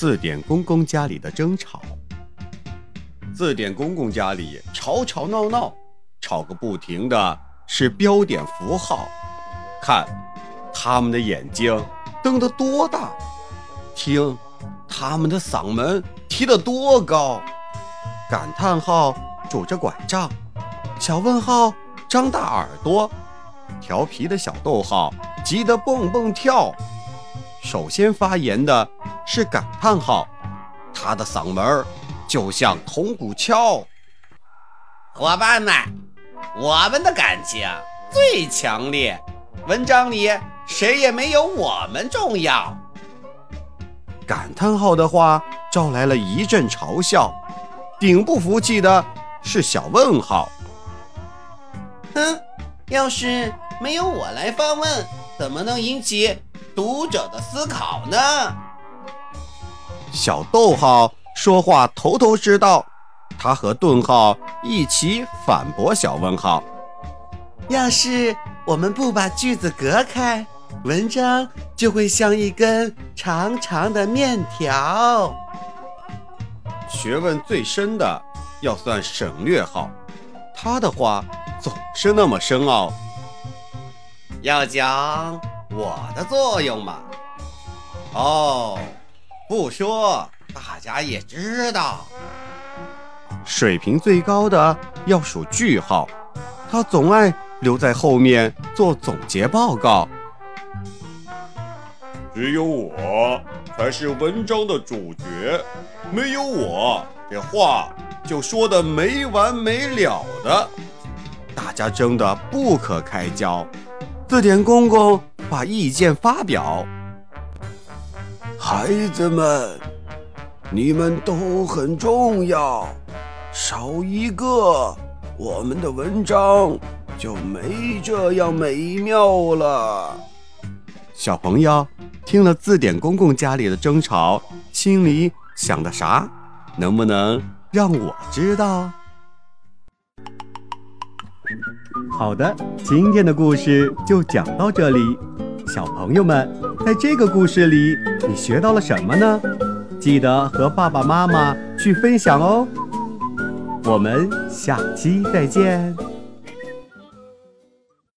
字典公公家里的争吵。字典公公家里吵吵闹闹，吵个不停的是标点符号。看，他们的眼睛瞪得多大；听，他们的嗓门提得多高。感叹号拄着拐杖。小问号张大耳朵，调皮的小逗号急得蹦蹦跳。首先发言的是感叹号，他的嗓门就像铜鼓敲。伙伴们，我们的感情最强烈，文章里谁也没有我们重要。感叹号的话招来了一阵嘲笑，顶不服气的是小问号。哼，要是没有我来发问，怎么能引起读者的思考呢？小逗号说话头头是道，他和顿号一起反驳小问号：“要是我们不把句子隔开，文章就会像一根长长的面条。”学问最深的要算省略号，他的话。总是那么深奥，要讲我的作用嘛？哦，不说大家也知道。水平最高的要数句号，他总爱留在后面做总结报告。只有我才是文章的主角，没有我，这话就说的没完没了的。大家争得不可开交，字典公公把意见发表：“孩子们，你们都很重要，少一个，我们的文章就没这样美妙了。”小朋友听了字典公公家里的争吵，心里想的啥？能不能让我知道？好的，今天的故事就讲到这里。小朋友们，在这个故事里，你学到了什么呢？记得和爸爸妈妈去分享哦。我们下期再见。